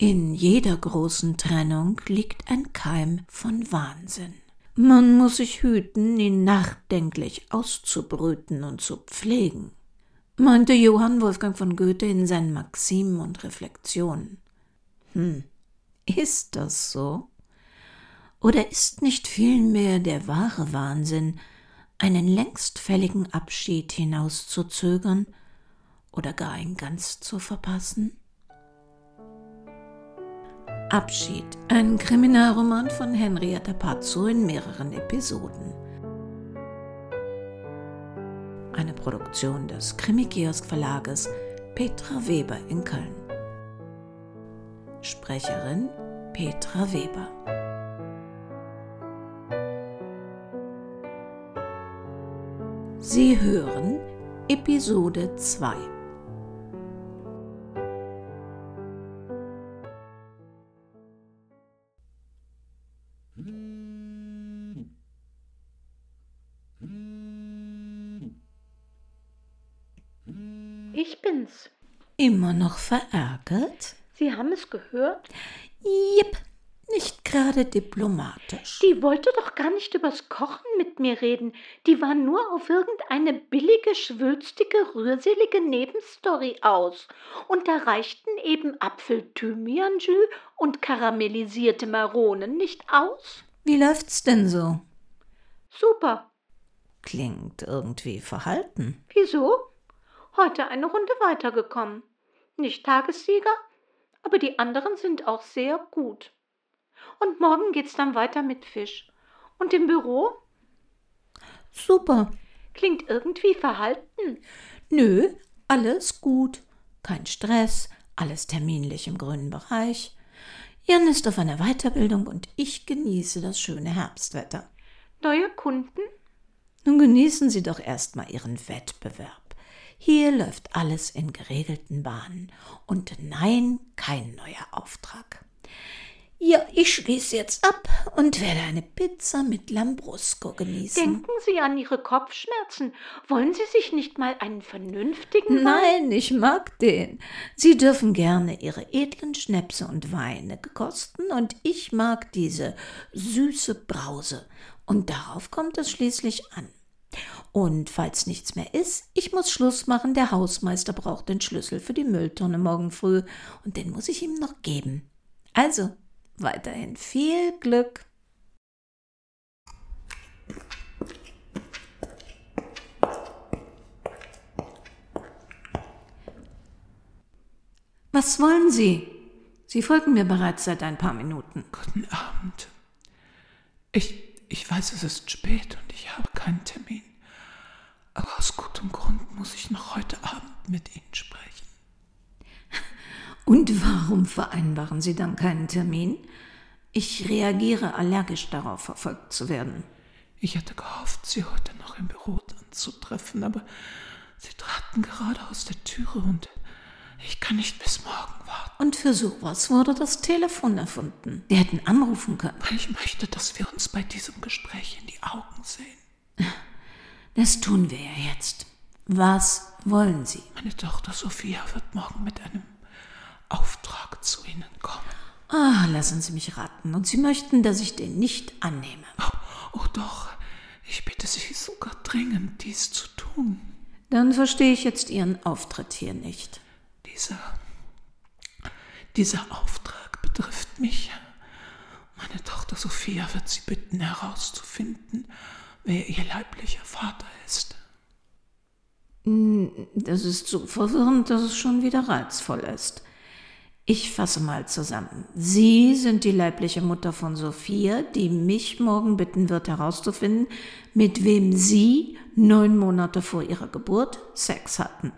In jeder großen Trennung liegt ein Keim von Wahnsinn. Man muss sich hüten, ihn nachdenklich auszubrüten und zu pflegen, meinte Johann Wolfgang von Goethe in seinen Maximen und Reflexionen. Hm, ist das so? Oder ist nicht vielmehr der wahre Wahnsinn, einen längst fälligen Abschied hinauszuzögern oder gar ihn ganz zu verpassen? Abschied, ein Kriminalroman von Henrietta Pazzo in mehreren Episoden. Eine Produktion des Krimi-Kiosk Verlages Petra Weber in Köln. Sprecherin Petra Weber. Sie hören Episode 2. Immer noch verärgert? Sie haben es gehört? Jipp, nicht gerade diplomatisch. Die wollte doch gar nicht übers Kochen mit mir reden. Die war nur auf irgendeine billige, schwülstige, rührselige Nebenstory aus. Und da reichten eben Apfel-Thymian-Jus und karamellisierte Maronen nicht aus. Wie läuft's denn so? Super. Klingt irgendwie verhalten. Wieso? Heute eine Runde weitergekommen. Nicht Tagessieger, aber die anderen sind auch sehr gut. Und morgen geht's dann weiter mit Fisch. Und im Büro? Super. Klingt irgendwie verhalten. Nö, alles gut. Kein Stress, alles terminlich im grünen Bereich. Jan ist auf einer Weiterbildung und ich genieße das schöne Herbstwetter. Neue Kunden? Nun genießen Sie doch erstmal Ihren Wettbewerb. Hier läuft alles in geregelten Bahnen. Und nein, kein neuer Auftrag. Ja, ich schließe jetzt ab und werde eine Pizza mit Lambrusco genießen. Denken Sie an Ihre Kopfschmerzen. Wollen Sie sich nicht mal einen vernünftigen Nein, ich mag den. Sie dürfen gerne Ihre edlen Schnäpse und Weine kosten und ich mag diese süße Brause. Und darauf kommt es schließlich an. Und falls nichts mehr ist, ich muss Schluss machen, der Hausmeister braucht den Schlüssel für die Mülltonne morgen früh und den muss ich ihm noch geben. Also, weiterhin viel Glück. Was wollen Sie? Sie folgen mir bereits seit ein paar Minuten. Guten Abend. Ich, ich weiß, es ist spät und ich habe keinen Termin. Aber aus gutem Grund muss ich noch heute Abend mit Ihnen sprechen. Und warum vereinbaren Sie dann keinen Termin? Ich reagiere allergisch darauf, verfolgt zu werden. Ich hatte gehofft, Sie heute noch im Büro anzutreffen, aber Sie traten gerade aus der Türe und ich kann nicht bis morgen warten. Und für sowas wurde das Telefon erfunden. Wir hätten anrufen können. Ich möchte, dass wir uns bei diesem Gespräch in die Augen sehen. Das tun wir ja jetzt. Was wollen Sie? Meine Tochter Sophia wird morgen mit einem Auftrag zu Ihnen kommen. Ah, lassen Sie mich raten. Und Sie möchten, dass ich den nicht annehme. Oh, oh doch, ich bitte Sie sogar dringend, dies zu tun. Dann verstehe ich jetzt Ihren Auftritt hier nicht. Dieser, dieser Auftrag betrifft mich. Meine Tochter Sophia wird Sie bitten, herauszufinden, wer Ihr leiblicher Vater ist. Das ist so verwirrend, dass es schon wieder reizvoll ist. Ich fasse mal zusammen. Sie sind die leibliche Mutter von Sophia, die mich morgen bitten wird herauszufinden, mit wem Sie neun Monate vor ihrer Geburt Sex hatten.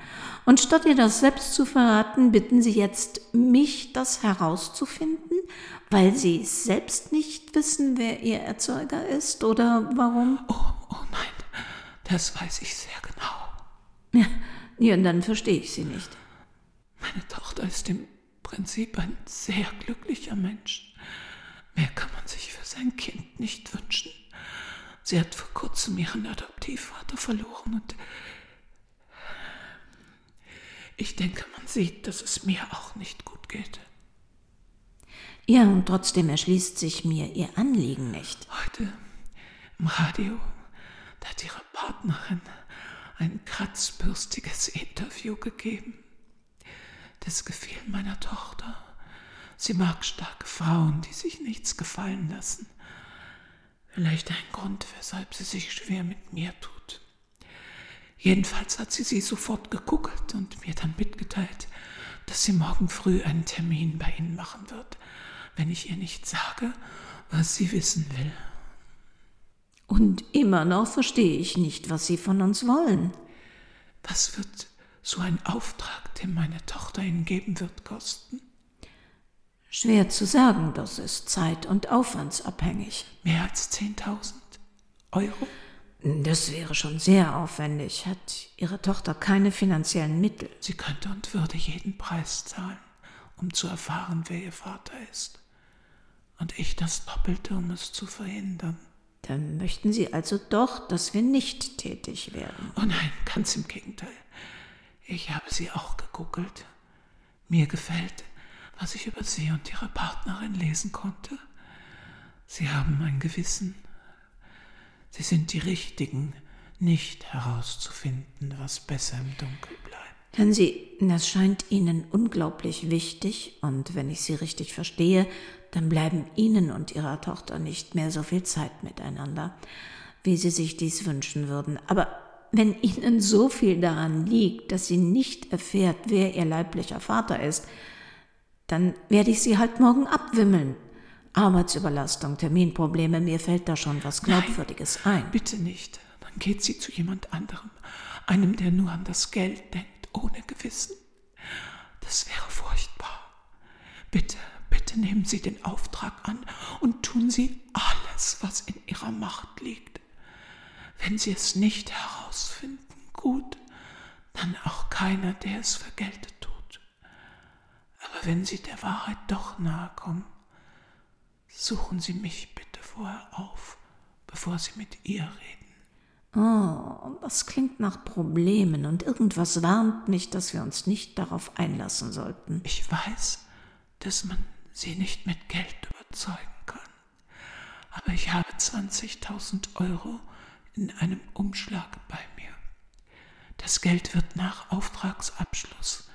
Und statt ihr das selbst zu verraten, bitten Sie jetzt mich, das herauszufinden, weil Sie selbst nicht wissen, wer Ihr Erzeuger ist oder warum? Oh, oh nein, das weiß ich sehr genau. Ja, ja dann verstehe ich Sie nicht. Meine Tochter ist im Prinzip ein sehr glücklicher Mensch. Mehr kann man sich für sein Kind nicht wünschen. Sie hat vor kurzem ihren Adoptivvater verloren und ich denke, man sieht, dass es mir auch nicht gut geht. Ja, und trotzdem erschließt sich mir Ihr Anliegen nicht. Heute im Radio, da hat Ihre Partnerin ein kratzbürstiges Interview gegeben. Das gefiel meiner Tochter. Sie mag starke Frauen, die sich nichts gefallen lassen. Vielleicht ein Grund, weshalb sie sich schwer mit mir tut. Jedenfalls hat sie sie sofort geguckt und mir dann mitgeteilt, dass sie morgen früh einen Termin bei Ihnen machen wird, wenn ich ihr nicht sage, was sie wissen will. Und immer noch verstehe ich nicht, was Sie von uns wollen. Was wird so ein Auftrag, den meine Tochter Ihnen geben wird, kosten? Schwer zu sagen, das ist zeit- und aufwandsabhängig. Mehr als 10.000 Euro? Das wäre schon sehr aufwendig. Hat Ihre Tochter keine finanziellen Mittel? Sie könnte und würde jeden Preis zahlen, um zu erfahren, wer ihr Vater ist. Und ich das Doppelte, um es zu verhindern. Dann möchten Sie also doch, dass wir nicht tätig werden. Oh nein, ganz im Gegenteil. Ich habe sie auch gegoogelt. Mir gefällt, was ich über sie und ihre Partnerin lesen konnte. Sie haben ein Gewissen. Sie sind die Richtigen, nicht herauszufinden, was besser im Dunkeln bleibt. Hören Sie, das scheint Ihnen unglaublich wichtig, und wenn ich Sie richtig verstehe, dann bleiben Ihnen und Ihrer Tochter nicht mehr so viel Zeit miteinander, wie Sie sich dies wünschen würden. Aber wenn Ihnen so viel daran liegt, dass sie nicht erfährt, wer Ihr leiblicher Vater ist, dann werde ich Sie halt morgen abwimmeln. Arbeitsüberlastung, Terminprobleme, mir fällt da schon was Glaubwürdiges Nein, ein. Bitte nicht. Dann geht sie zu jemand anderem, einem, der nur an das Geld denkt, ohne Gewissen. Das wäre furchtbar. Bitte, bitte nehmen Sie den Auftrag an und tun Sie alles, was in Ihrer Macht liegt. Wenn Sie es nicht herausfinden, gut, dann auch keiner, der es vergeltet tut. Aber wenn Sie der Wahrheit doch nahe kommen, suchen Sie mich bitte vorher auf, bevor Sie mit ihr reden. Oh, das klingt nach Problemen und irgendwas warnt mich, dass wir uns nicht darauf einlassen sollten. Ich weiß, dass man sie nicht mit Geld überzeugen kann. Aber ich habe 20.000 Euro in einem Umschlag bei mir. Das Geld wird nach Auftragsabschluss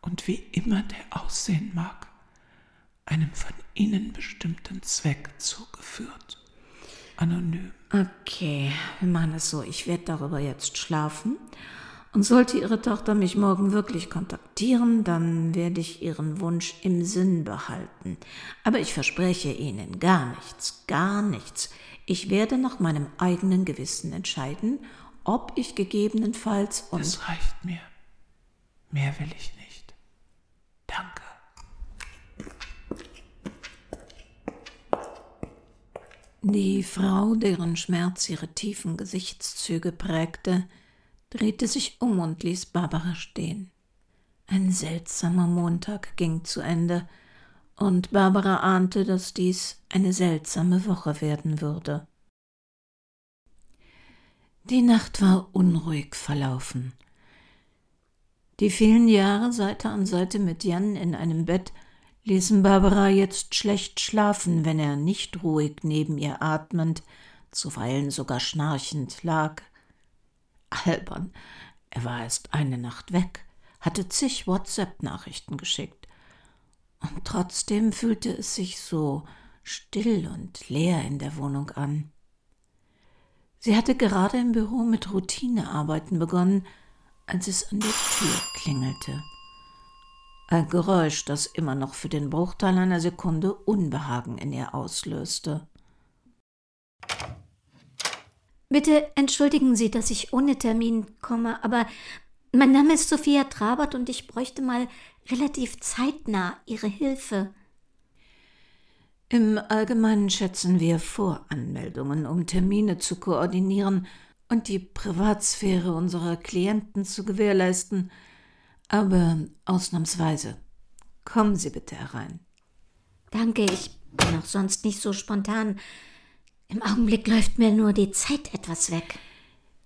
und wie immer der aussehen mag, einem von Ihnen bestimmten Zweck zugeführt. Anonym. Okay, wir machen es so. Ich werde darüber jetzt schlafen. Und sollte Ihre Tochter mich morgen wirklich kontaktieren, dann werde ich Ihren Wunsch im Sinn behalten. Aber ich verspreche Ihnen gar nichts, gar nichts. Ich werde nach meinem eigenen Gewissen entscheiden, ob ich gegebenenfalls und Das reicht mir. Mehr will ich nicht. Danke. Die Frau, deren Schmerz ihre tiefen Gesichtszüge prägte, drehte sich um und ließ Barbara stehen. Ein seltsamer Montag ging zu Ende, und Barbara ahnte, dass dies eine seltsame Woche werden würde. Die Nacht war unruhig verlaufen. Die vielen Jahre Seite an Seite mit Jan in einem Bett ließen Barbara jetzt schlecht schlafen, wenn er nicht ruhig neben ihr atmend, zuweilen sogar schnarchend lag. Albern, er war erst eine Nacht weg, hatte zig WhatsApp-Nachrichten geschickt. Und trotzdem fühlte es sich so still und leer in der Wohnung an. Sie hatte gerade im Büro mit Routinearbeiten begonnen, als es an der Tür klingelte. Ein Geräusch, das immer noch für den Bruchteil einer Sekunde Unbehagen in ihr auslöste. Bitte entschuldigen Sie, dass ich ohne Termin komme, aber mein Name ist Sophia Trabert und ich bräuchte mal relativ zeitnah Ihre Hilfe. Im Allgemeinen schätzen wir Voranmeldungen, um Termine zu koordinieren und die Privatsphäre unserer Klienten zu gewährleisten. Aber ausnahmsweise. Kommen Sie bitte herein. Danke, ich bin auch sonst nicht so spontan. Im Augenblick läuft mir nur die Zeit etwas weg.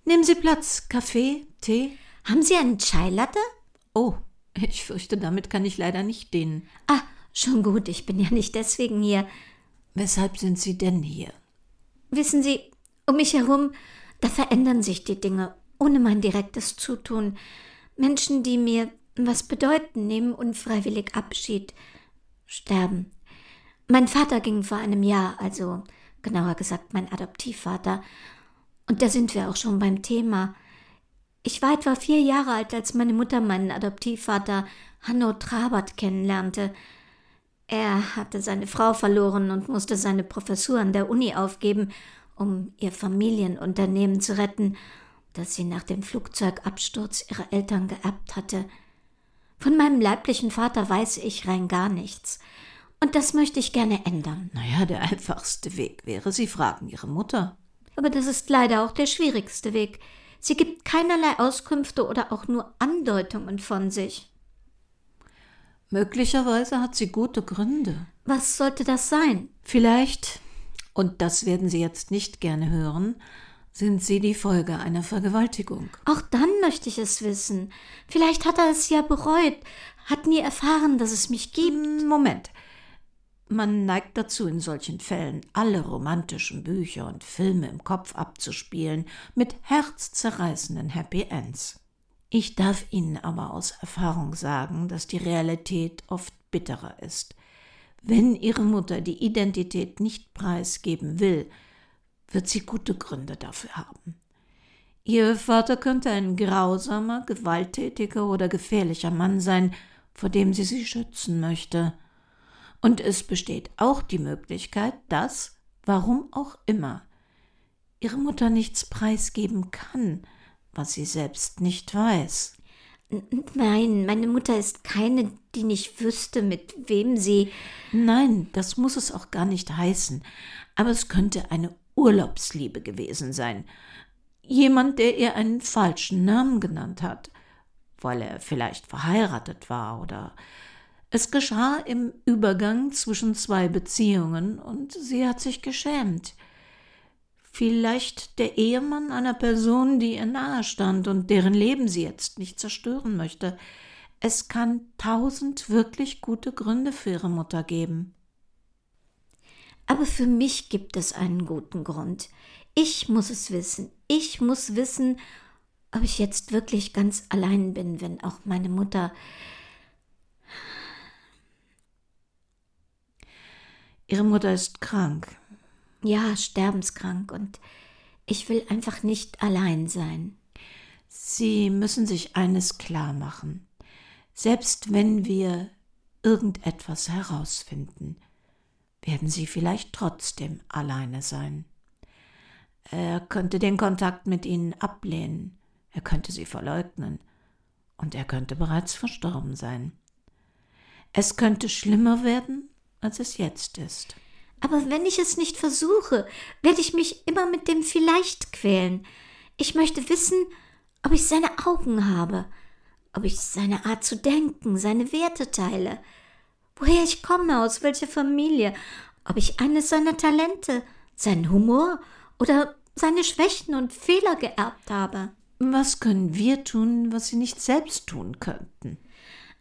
Nehmen Sie Platz. Kaffee, Tee? Haben Sie einen Chai Latte? Oh, ich fürchte, damit kann ich leider nicht dienen. Ah, Schon gut, ich bin ja nicht deswegen hier. Weshalb sind Sie denn hier? Wissen Sie, um mich herum, da verändern sich die Dinge ohne mein direktes Zutun. Menschen, die mir was bedeuten, nehmen unfreiwillig Abschied, sterben. Mein Vater ging vor einem Jahr, also genauer gesagt mein Adoptivvater, und da sind wir auch schon beim Thema. Ich war etwa vier Jahre alt, als meine Mutter meinen Adoptivvater Hanno Trabert kennenlernte. Er hatte seine Frau verloren und musste seine Professur an der Uni aufgeben, um ihr Familienunternehmen zu retten, das sie nach dem Flugzeugabsturz ihrer Eltern geerbt hatte. Von meinem leiblichen Vater weiß ich rein gar nichts. Und das möchte ich gerne ändern. Naja, der einfachste Weg wäre, Sie fragen Ihre Mutter. Aber das ist leider auch der schwierigste Weg. Sie gibt keinerlei Auskünfte oder auch nur Andeutungen von sich. Möglicherweise hat sie gute Gründe. Was sollte das sein? Vielleicht, und das werden Sie jetzt nicht gerne hören, sind Sie die Folge einer Vergewaltigung. Auch dann möchte ich es wissen. Vielleicht hat er es ja bereut, hat nie erfahren, dass es mich gibt. Moment. Man neigt dazu, in solchen Fällen alle romantischen Bücher und Filme im Kopf abzuspielen mit herzzerreißenden Happy Ends. Ich darf Ihnen aber aus Erfahrung sagen, dass die Realität oft bitterer ist. Wenn Ihre Mutter die Identität nicht preisgeben will, wird sie gute Gründe dafür haben. Ihr Vater könnte ein grausamer, gewalttätiger oder gefährlicher Mann sein, vor dem sie sie schützen möchte. Und es besteht auch die Möglichkeit, dass, warum auch immer, ihre Mutter nichts preisgeben kann, was sie selbst nicht weiß. Nein, meine Mutter ist keine, die nicht wüsste, mit wem sie. Nein, das muss es auch gar nicht heißen. Aber es könnte eine Urlaubsliebe gewesen sein. Jemand, der ihr einen falschen Namen genannt hat, weil er vielleicht verheiratet war oder es geschah im Übergang zwischen zwei Beziehungen und sie hat sich geschämt. Vielleicht der Ehemann einer Person, die ihr nahe stand und deren Leben sie jetzt nicht zerstören möchte. Es kann tausend wirklich gute Gründe für ihre Mutter geben. Aber für mich gibt es einen guten Grund. Ich muss es wissen. Ich muss wissen, ob ich jetzt wirklich ganz allein bin, wenn auch meine Mutter Ihre Mutter ist krank. Ja, sterbenskrank und ich will einfach nicht allein sein. Sie müssen sich eines klar machen. Selbst wenn wir irgendetwas herausfinden, werden Sie vielleicht trotzdem alleine sein. Er könnte den Kontakt mit Ihnen ablehnen, er könnte Sie verleugnen, und er könnte bereits verstorben sein. Es könnte schlimmer werden, als es jetzt ist. Aber wenn ich es nicht versuche, werde ich mich immer mit dem vielleicht quälen. Ich möchte wissen, ob ich seine Augen habe, ob ich seine Art zu denken, seine Werte teile, woher ich komme, aus welcher Familie, ob ich eines seiner Talente, seinen Humor oder seine Schwächen und Fehler geerbt habe. Was können wir tun, was sie nicht selbst tun könnten?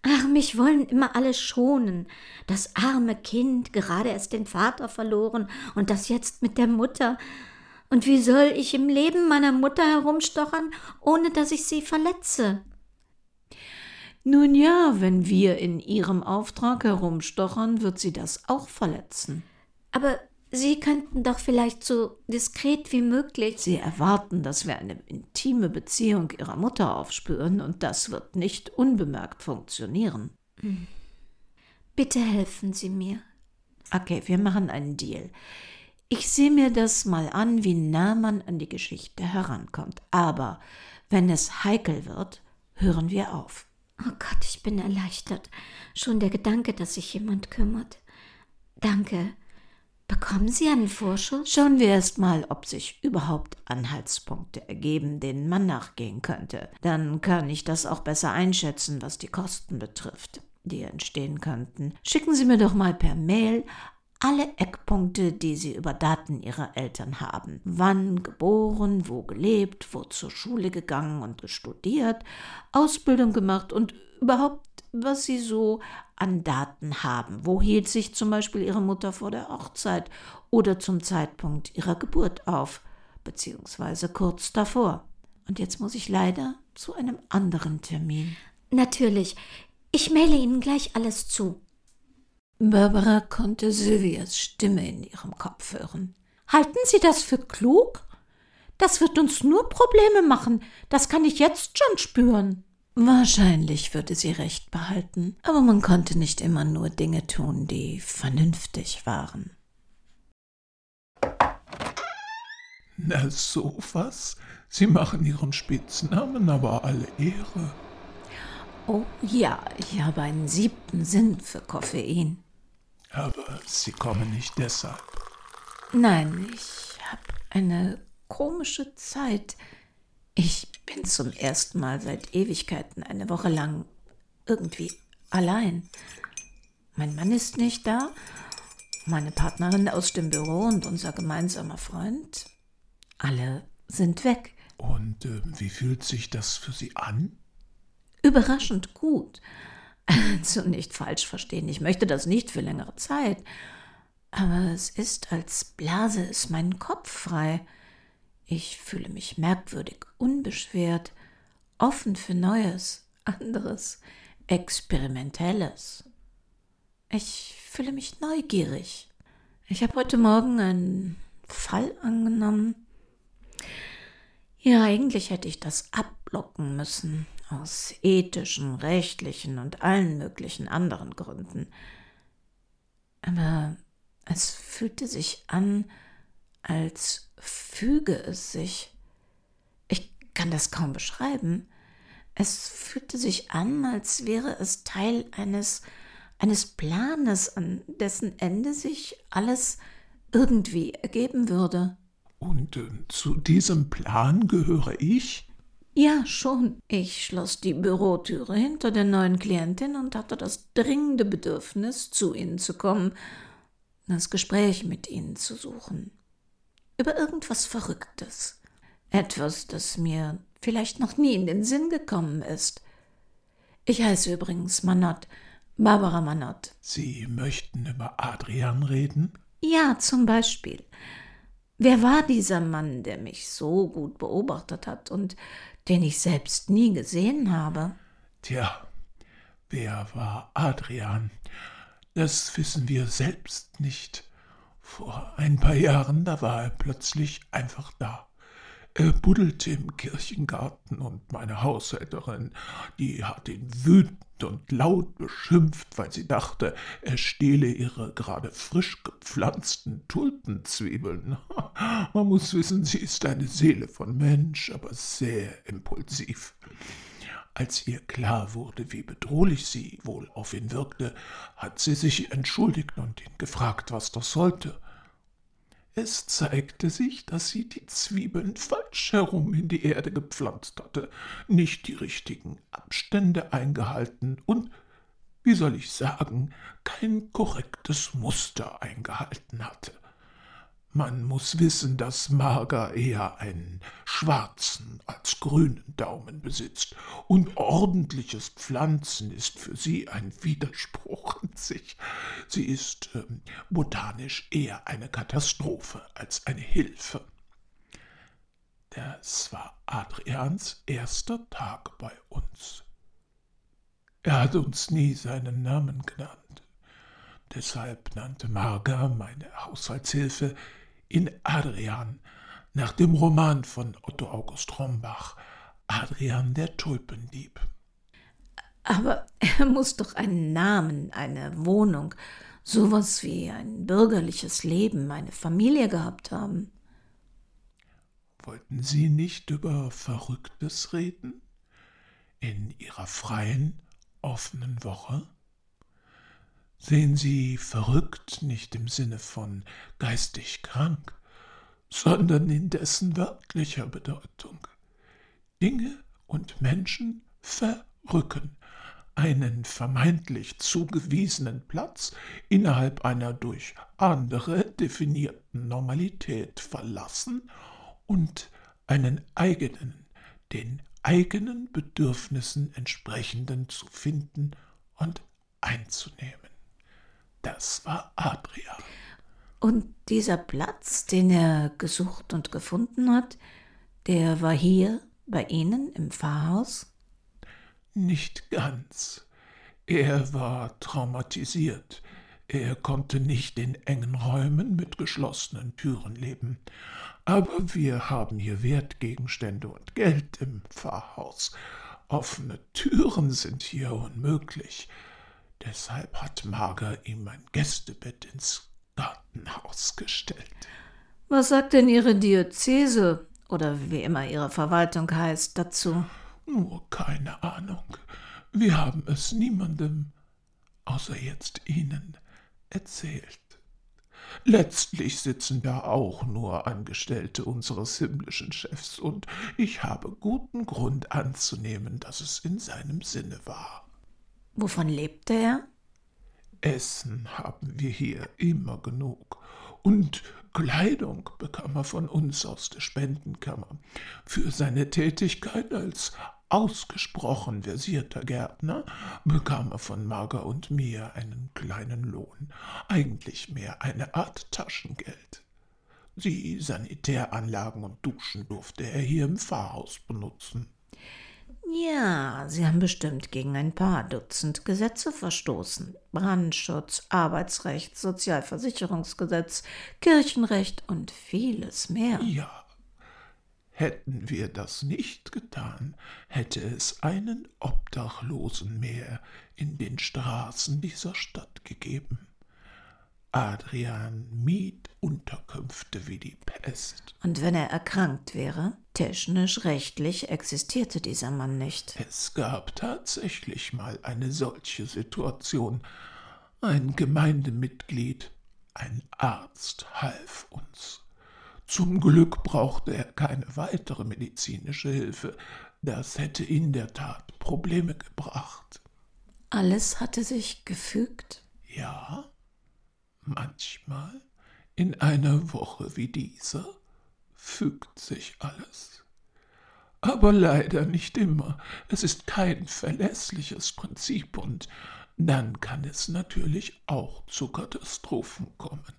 Ach, mich wollen immer alle schonen. Das arme Kind, gerade erst den Vater verloren und das jetzt mit der Mutter. Und wie soll ich im Leben meiner Mutter herumstochern, ohne dass ich sie verletze? Nun ja, wenn wir in ihrem Auftrag herumstochern, wird sie das auch verletzen. Aber Sie könnten doch vielleicht so diskret wie möglich. Sie erwarten, dass wir eine intime Beziehung Ihrer Mutter aufspüren, und das wird nicht unbemerkt funktionieren. Bitte helfen Sie mir. Okay, wir machen einen Deal. Ich sehe mir das mal an, wie nah man an die Geschichte herankommt. Aber wenn es heikel wird, hören wir auf. Oh Gott, ich bin erleichtert. Schon der Gedanke, dass sich jemand kümmert. Danke. Bekommen Sie einen Vorschuss? Schauen wir erst mal, ob sich überhaupt Anhaltspunkte ergeben, denen man nachgehen könnte. Dann kann ich das auch besser einschätzen, was die Kosten betrifft, die entstehen könnten. Schicken Sie mir doch mal per Mail alle Eckpunkte, die Sie über Daten Ihrer Eltern haben. Wann geboren, wo gelebt, wo zur Schule gegangen und studiert, Ausbildung gemacht und überhaupt was sie so an Daten haben. Wo hielt sich zum Beispiel ihre Mutter vor der Hochzeit oder zum Zeitpunkt ihrer Geburt auf, beziehungsweise kurz davor. Und jetzt muss ich leider zu einem anderen Termin. Natürlich. Ich maile Ihnen gleich alles zu. Barbara konnte Sylvias Stimme in ihrem Kopf hören. Halten Sie das für klug? Das wird uns nur Probleme machen. Das kann ich jetzt schon spüren. Wahrscheinlich würde sie recht behalten, aber man konnte nicht immer nur Dinge tun, die vernünftig waren. Na, so was? Sie machen Ihren Spitznamen aber alle Ehre. Oh ja, ich habe einen siebten Sinn für Koffein. Aber Sie kommen nicht deshalb. Nein, ich habe eine komische Zeit. Ich bin zum ersten Mal seit Ewigkeiten eine Woche lang irgendwie allein. Mein Mann ist nicht da, meine Partnerin aus dem Büro und unser gemeinsamer Freund. Alle sind weg. Und äh, wie fühlt sich das für Sie an? Überraschend gut. Also nicht falsch verstehen, ich möchte das nicht für längere Zeit. Aber es ist, als blase es meinen Kopf frei. Ich fühle mich merkwürdig, unbeschwert, offen für Neues, anderes, Experimentelles. Ich fühle mich neugierig. Ich habe heute Morgen einen Fall angenommen. Ja, eigentlich hätte ich das abblocken müssen, aus ethischen, rechtlichen und allen möglichen anderen Gründen. Aber es fühlte sich an, als füge es sich. Ich kann das kaum beschreiben. Es fühlte sich an, als wäre es Teil eines, eines Planes, an dessen Ende sich alles irgendwie ergeben würde. Und äh, zu diesem Plan gehöre ich? Ja, schon. Ich schloss die Bürotüre hinter der neuen Klientin und hatte das dringende Bedürfnis, zu ihnen zu kommen, das Gespräch mit ihnen zu suchen über irgendwas Verrücktes. Etwas, das mir vielleicht noch nie in den Sinn gekommen ist. Ich heiße übrigens Manott, Barbara Manott. Sie möchten über Adrian reden? Ja, zum Beispiel. Wer war dieser Mann, der mich so gut beobachtet hat und den ich selbst nie gesehen habe? Tja, wer war Adrian? Das wissen wir selbst nicht. Vor ein paar Jahren, da war er plötzlich einfach da. Er buddelte im Kirchengarten und meine Haushälterin, die hat ihn wütend und laut beschimpft, weil sie dachte, er stehle ihre gerade frisch gepflanzten Tulpenzwiebeln. Man muss wissen, sie ist eine Seele von Mensch, aber sehr impulsiv. Als ihr klar wurde, wie bedrohlich sie wohl auf ihn wirkte, hat sie sich entschuldigt und ihn gefragt, was das sollte. Es zeigte sich, dass sie die Zwiebeln falsch herum in die Erde gepflanzt hatte, nicht die richtigen Abstände eingehalten und, wie soll ich sagen, kein korrektes Muster eingehalten hatte. Man muss wissen, dass Marga eher einen schwarzen als grünen Daumen besitzt, und ordentliches Pflanzen ist für sie ein Widerspruch in sich. Sie ist ähm, botanisch eher eine Katastrophe als eine Hilfe. Das war Adrians erster Tag bei uns. Er hat uns nie seinen Namen genannt. Deshalb nannte Marga, meine Haushaltshilfe, in Adrian, nach dem Roman von Otto August Rombach, Adrian der Tulpendieb. Aber er muss doch einen Namen, eine Wohnung, sowas wie ein bürgerliches Leben, eine Familie gehabt haben. Wollten Sie nicht über Verrücktes reden? In Ihrer freien, offenen Woche? Sehen Sie verrückt nicht im Sinne von geistig krank, sondern in dessen wörtlicher Bedeutung. Dinge und Menschen verrücken, einen vermeintlich zugewiesenen Platz innerhalb einer durch andere definierten Normalität verlassen und einen eigenen, den eigenen Bedürfnissen entsprechenden zu finden und einzunehmen. Das war Adrian. Und dieser Platz, den er gesucht und gefunden hat, der war hier bei Ihnen im Pfarrhaus? Nicht ganz. Er war traumatisiert. Er konnte nicht in engen Räumen mit geschlossenen Türen leben. Aber wir haben hier Wertgegenstände und Geld im Pfarrhaus. Offene Türen sind hier unmöglich. Deshalb hat Marga ihm ein Gästebett ins Gartenhaus gestellt. Was sagt denn Ihre Diözese oder wie immer Ihre Verwaltung heißt dazu? Nur keine Ahnung. Wir haben es niemandem, außer jetzt Ihnen, erzählt. Letztlich sitzen da auch nur Angestellte unseres himmlischen Chefs, und ich habe guten Grund anzunehmen, dass es in seinem Sinne war. Wovon lebte er? Essen haben wir hier immer genug, und Kleidung bekam er von uns aus der Spendenkammer. Für seine Tätigkeit als ausgesprochen versierter Gärtner bekam er von Marga und mir einen kleinen Lohn, eigentlich mehr eine Art Taschengeld. Die Sanitäranlagen und Duschen durfte er hier im Pfarrhaus benutzen. Ja, Sie haben bestimmt gegen ein paar Dutzend Gesetze verstoßen. Brandschutz, Arbeitsrecht, Sozialversicherungsgesetz, Kirchenrecht und vieles mehr. Ja, hätten wir das nicht getan, hätte es einen Obdachlosen mehr in den Straßen dieser Stadt gegeben. Adrian mied Unterkünfte wie die Pest. Und wenn er erkrankt wäre? Technisch, rechtlich existierte dieser Mann nicht. Es gab tatsächlich mal eine solche Situation. Ein Gemeindemitglied, ein Arzt half uns. Zum Glück brauchte er keine weitere medizinische Hilfe. Das hätte in der Tat Probleme gebracht. Alles hatte sich gefügt? Ja, manchmal in einer Woche wie dieser fügt sich alles. Aber leider nicht immer. Es ist kein verlässliches Prinzip und dann kann es natürlich auch zu Katastrophen kommen.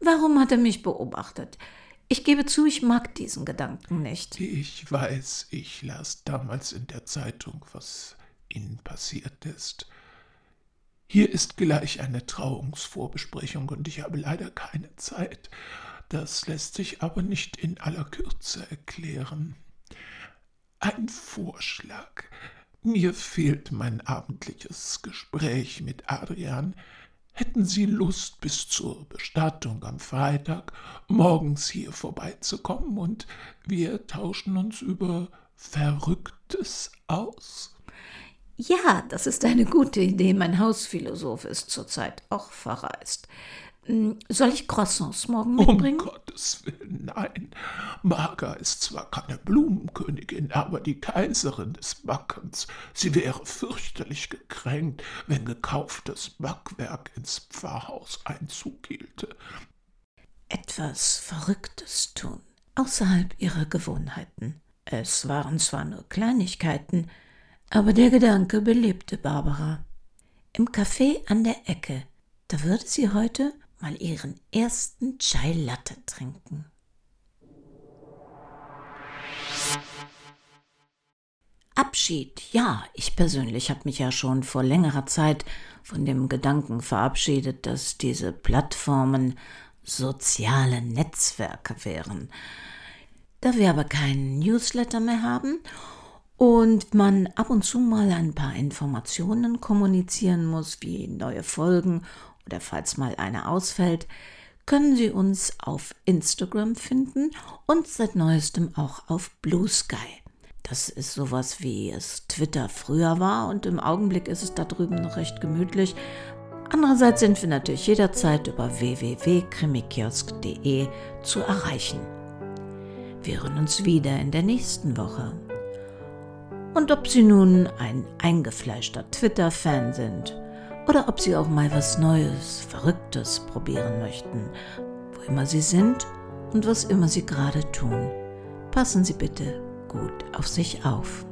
Warum hat er mich beobachtet? Ich gebe zu, ich mag diesen Gedanken nicht. Ich weiß, ich las damals in der Zeitung, was Ihnen passiert ist. Hier ist gleich eine Trauungsvorbesprechung und ich habe leider keine Zeit. Das lässt sich aber nicht in aller Kürze erklären. Ein Vorschlag. Mir fehlt mein abendliches Gespräch mit Adrian. Hätten Sie Lust, bis zur Bestattung am Freitag morgens hier vorbeizukommen und wir tauschen uns über Verrücktes aus? Ja, das ist eine gute Idee. Mein Hausphilosoph ist zurzeit auch verreist. Hm, soll ich Croissants morgen mitbringen? Um Gottes Willen, nein. Marga ist zwar keine Blumenkönigin, aber die Kaiserin des Backens. Sie wäre fürchterlich gekränkt, wenn gekauftes Backwerk ins Pfarrhaus Einzug hielte. Etwas Verrücktes tun, außerhalb ihrer Gewohnheiten. Es waren zwar nur Kleinigkeiten, aber der Gedanke belebte Barbara. Im Café an der Ecke, da würde sie heute mal ihren ersten Chai Latte trinken. Abschied, ja, ich persönlich habe mich ja schon vor längerer Zeit von dem Gedanken verabschiedet, dass diese Plattformen soziale Netzwerke wären. Da wir aber keinen Newsletter mehr haben und man ab und zu mal ein paar Informationen kommunizieren muss, wie neue Folgen oder falls mal eine ausfällt, können Sie uns auf Instagram finden und seit neuestem auch auf Blue Sky. Das ist sowas wie es Twitter früher war und im Augenblick ist es da drüben noch recht gemütlich. Andererseits sind wir natürlich jederzeit über www.krimikiosk.de zu erreichen. Wir hören uns wieder in der nächsten Woche. Und ob Sie nun ein eingefleischter Twitter-Fan sind oder ob Sie auch mal was Neues, Verrücktes probieren möchten, wo immer Sie sind und was immer Sie gerade tun, passen Sie bitte gut auf sich auf.